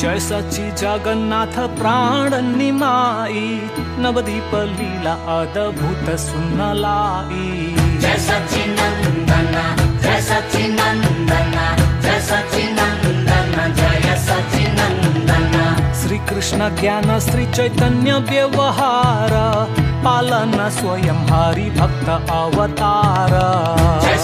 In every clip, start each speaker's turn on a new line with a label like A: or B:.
A: जय सचि जगन्नाथ प्राण निमाई नवदीप लीला अद्भुत सुनलाई
B: जय सचिनन्दन जय सचिनन्दन जय सचिनन्दन जय सचिनन्दन
A: श्री कृष्ण ज्ञान श्री चैतन्य व्यवहार पालन स्वयं हरि भक्त अवतार।
B: जय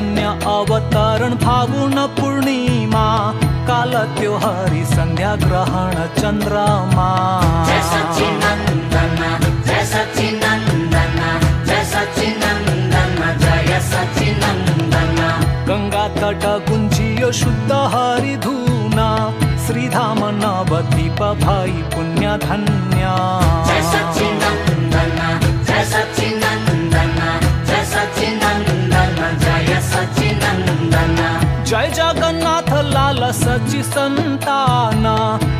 A: चैतन्य अवतरण फागुन पूर्णिमा काल त्यो हरि संध्या ग्रहण चन्द्रमा
B: जय सचिनन्दन जय सचिनन्दन जय सचिनन्दन जय सचिनन्दन
A: गङ्गा तट गुञ्जियो शुद्ध हरि धुना श्रीधाम भई पुण्य धन्य
B: जय सचिनन्दन
A: लाल सचि सन्तान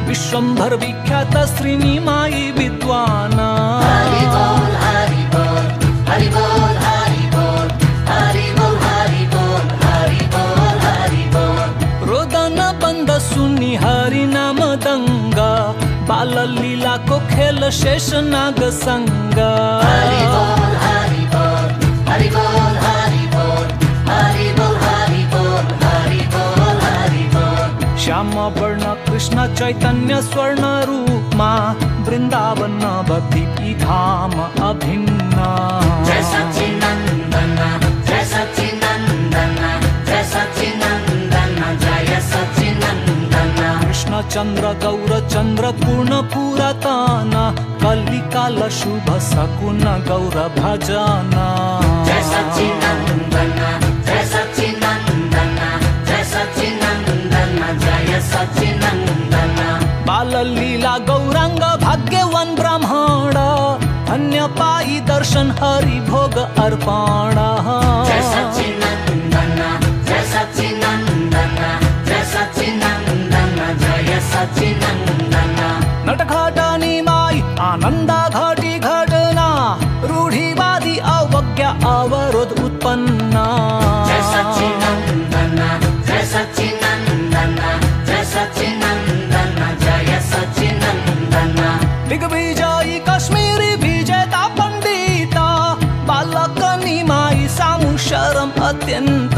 A: विश्वम्भर विख्यात श्रीनिमाई विद्वान।
B: हरि बोल हरि बोल हरि बोल हरि बोल हरि बोल हरि बोल हरि बोल हरि बोल।
A: रोदन बंद सुनि हरि नाम दङ्ग बाल लीलाको खेल शेष नाग सङ्ग
B: हरि बोल हरि बोल हरि बोल।
A: वर्ण कृष्ण चैतन्य स्वर्ण रूपमा वृन्दावन नवदीपी धाम अभिन्न।
B: जय सचिनन्दन जय सचिनन्दन जय सचिनन्दन जय सचिनन्दन
A: कृष्ण चन्द्र गौर चन्द्र पूर्ण पुरातन कलिकाल शुभ सकुन गौर भजन
B: जय सचिनन्दन
A: लीला गौराङ्ग भाग्यवान ब्राह्मण धन्य पाई दर्शन हरि भोग अर्पण।
B: जय सचिनन्दन जय सचिनन्दन
A: दिग्विजयी कश्मीरी विजेता पण्डिता बालकनिमायि सामु शरम् अत्यन्त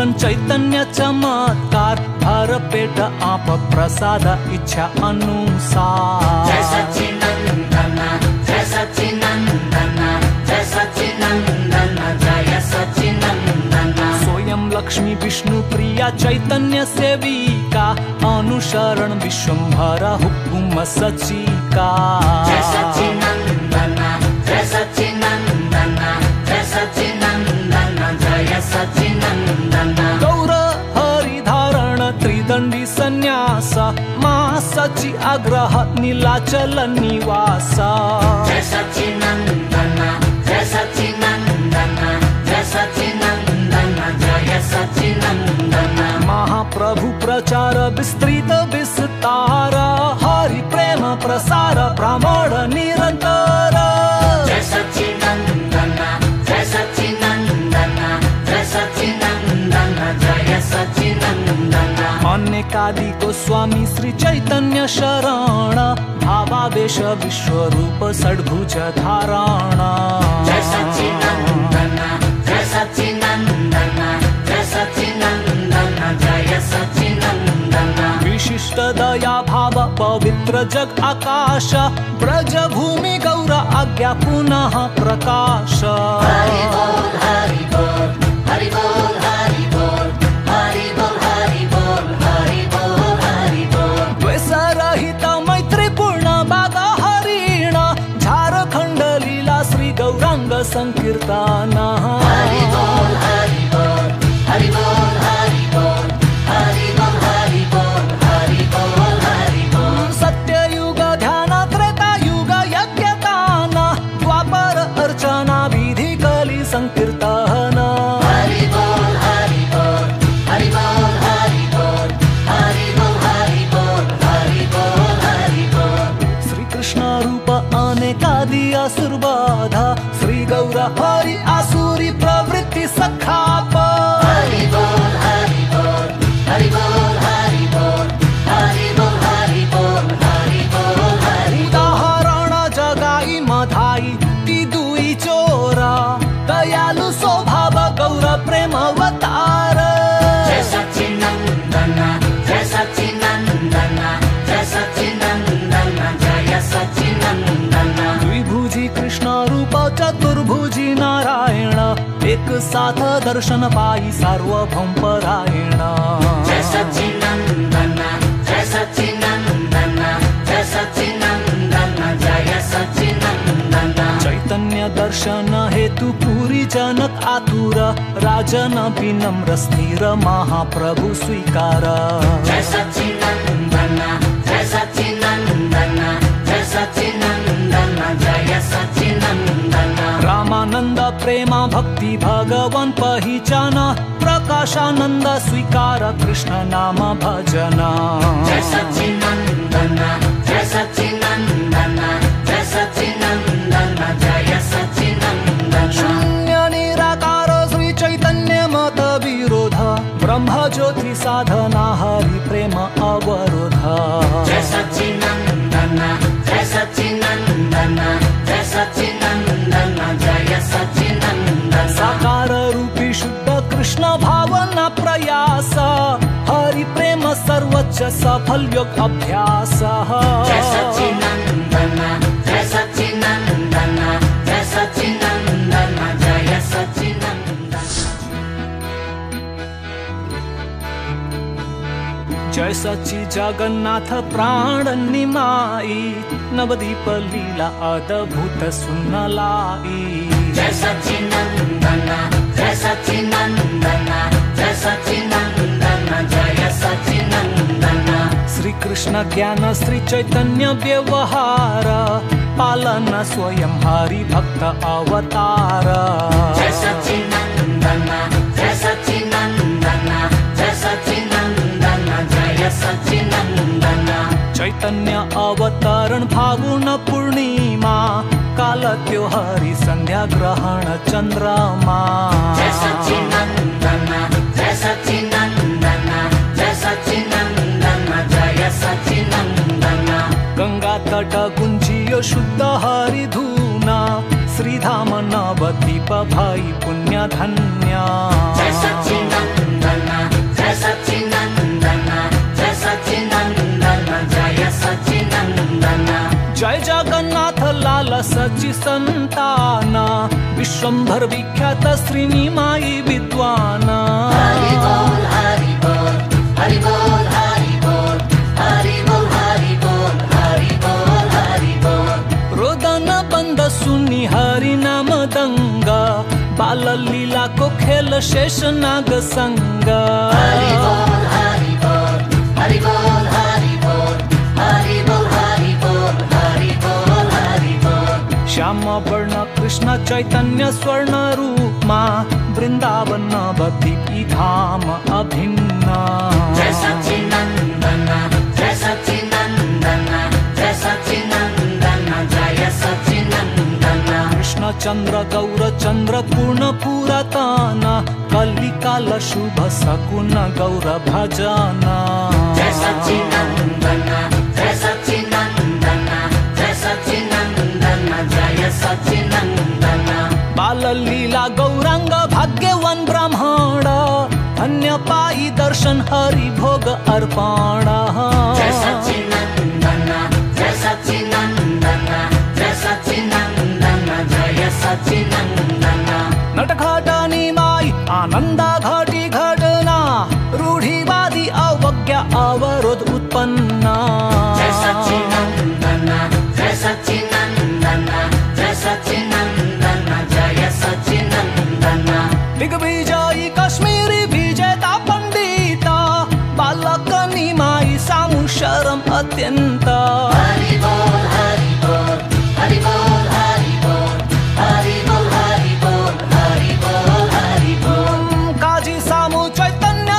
A: चैतन्य चमत्कार भर पेट आप प्रसाद इच्छा अनुसार।
B: जय जय जय जय
A: स्वयं लक्ष्मी विष्णु प्रिया चैतन्य सेविका अनुसरण विश्वम्भर हुकुम सचिका।
B: जय सचिनन्दन
A: सचि आग्रह नीलाचल निवास।
B: जय सचिनन्दन जय सचिनन्दन जय सचिनन्दन जय सचिनन्दन
A: महाप्रभु प्रचार विस्तृत विस्तार हरि प्रेम प्रसार भ्रमण निरन्तर
B: जय सचिनन्दन जय सचिनन्दन जय सचिनन्दन जय सचिनन्दन
A: श्री चैतन्य शरण भावावेश विश्वरूप षड्भुज धारण।
B: जय जय जय जय
A: विशिष्ट दया भाव पवित्र जग आकाश ब्रज भूमि गौर आज्ञा पुनः प्रकाश।
B: हरि बोल हरि बोल हरि
A: संकीर्तना भरी आसुरी प्रवृत्ति सखाप।
B: हरि
A: उदाहरण जगाई मधाई ती दुई चोर दयालु स्वभाव गौर प्रेम अवतार। जय कृष्ण रूप चतुर्भुज एक साथ दर्शन पायी सार्वभौम परायण।
B: जय सच्चिनंदन जय सच्चिनंदन जय सच्चिनंदन जय सच्चिनंदन।
A: चैतन्य दर्शन हेतु पुरी जनक आतुर राजन विनम्र स्थिर महाप्रभु स्वीकार।
B: जय
A: सच्चिनंदन प्रेमा भक्ति भगवन पहिचान प्रकाशानंद स्वीकार कृष्ण नाम भजन. शून्य निराकार श्री चैतन्य मत विरोध। ब्रह्म ज्योति साधना हरि सफल्योग अभ्यासः
B: जय जय सच्चिनन्दन जय
A: जय सच्चिनन्दन जगन्नाथ प्राण निमाई नवदीप लीला अद्भुत सुनलाई।
B: जय सच्चिनन्दन जय सच्चिनन्दन जय सचिन
A: श्री कृष्ण ज्ञान श्री चैतन्य व्यवहार पालन स्वयं हरि भक्त अवतार। चैतन्य अवतरण फागुन पूर्णिमा काल त्यो हरि संध्या ग्रहण चंद्रमा। कुञ्जीयो शुद्धहारिधूना श्रीधाम नवदीप भाई
B: पुण्यधन्या जय सच्चिदानन्दना जय सच्चिदानन्दना जय
A: जय जगन्नाथ लाल सचि संताना विश्वंभर विख्यात श्रीनिमाई विद्वाना।
B: हरि बोल हरि बोल हरि
A: बोल। दण्ड सुनि हरि नाम दङ्ग बाल लीलाको खेल शेष नाग
B: सङ्ग
A: श्याम वर्ण कृष्ण चैतन्य स्वर्ण रूपमा वृन्दावन बद्दी धाम अभिन्न चंद्र गौर पुरातन कलिकाल शुभ सकुन गौर भजन
B: Jai Satchinandana, Jai Satchinandana, Jai Satchinandana, Jaya Satchinandana.
A: बाल लीला गौरांग भाग्यवन ब्राह्मण धन्य पाई दर्शन हरि भोग अर्पण पर्यन्त काजी सामु
B: चैतन्य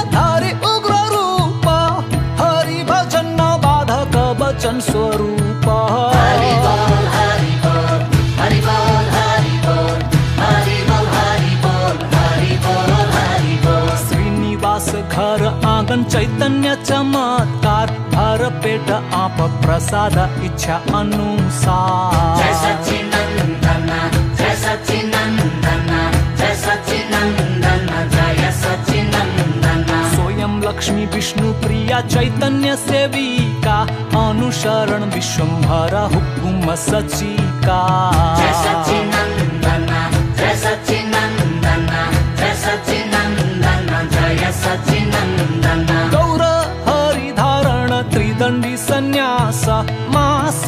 B: उग्र रूप हरि भजन बाधक वचन स्वरूप घर आँगन
A: चैतन्य आप प्रसाद इच्छा
B: जय
A: अनुसार
B: जय जय जय सच्चिनन्दन।
A: स्वयं लक्ष्मी विष्णु प्रिया चैतन्य सेविका अनुसरण विश्वम्भर हुकुम सचिका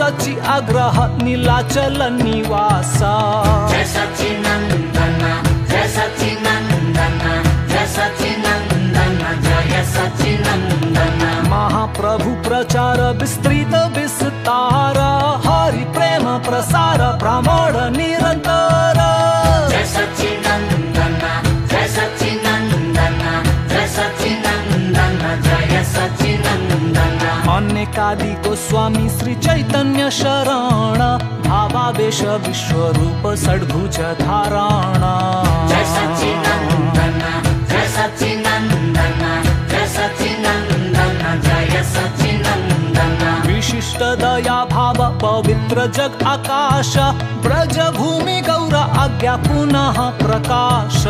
A: सचि आग्रह नीलाचल निवास।
B: जय जय
A: महाप्रभु प्रचार विस्तृत गोस्वामी श्री चैतन्य शरण भावावेश विश्वरूप षड्भुज धारण।
B: जय सच्चिनन्दन जय सच्चिनन्दन जय सच्चिनन्दन जय सच्चिनन्दन।
A: विशिष्ट दया भाव पवित्र जग आकाश ब्रज भूमि गौर आज्ञा पुनः प्रकाश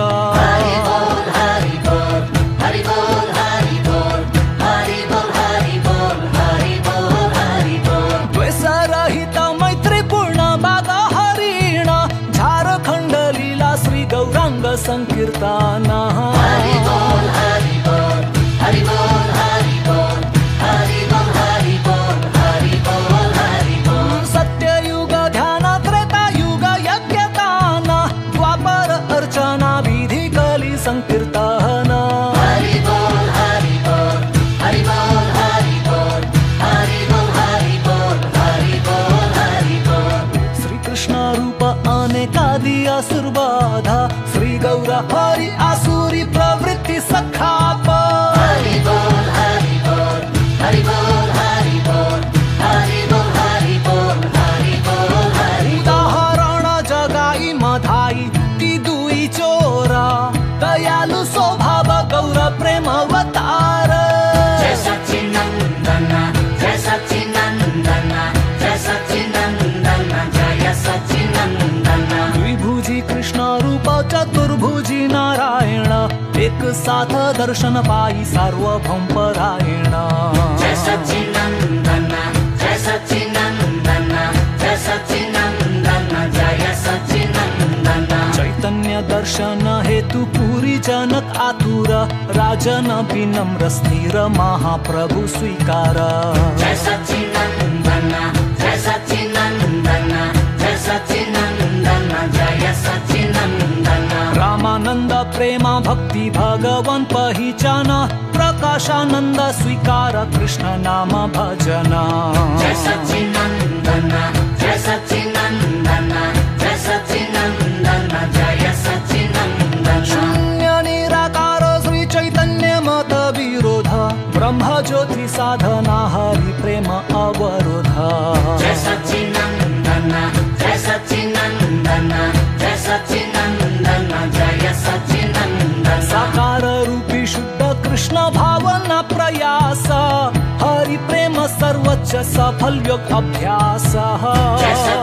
A: चतुर्भुजी नारायण। एक साथ दर्शन पाई सार्वभौम परायण।
B: जय जय जय जय
A: चैतन्य दर्शन हेतु पुरी जनक आतुर। राजन विनम्र स्थिर महाप्रभु स्वीकार।
B: जय सच्चिनन्दन
A: प्रेमा भक्ति भगवन् पहिचान। प्रकाशानन्द स्वीकार कृष्ण नाम भजन।
B: जय सच्चिनन्दन जय सच्चिनन्दन जय सच्चिनन्दन जय सच्चिनन्दन।
A: शून्य निराकार श्री चैतन्य मत विरोध। ब्रह्म ज्योति साधना हरि प्रेम अवरोध।
B: जय
A: सफल्योग अभ्यासः
B: जय सत्य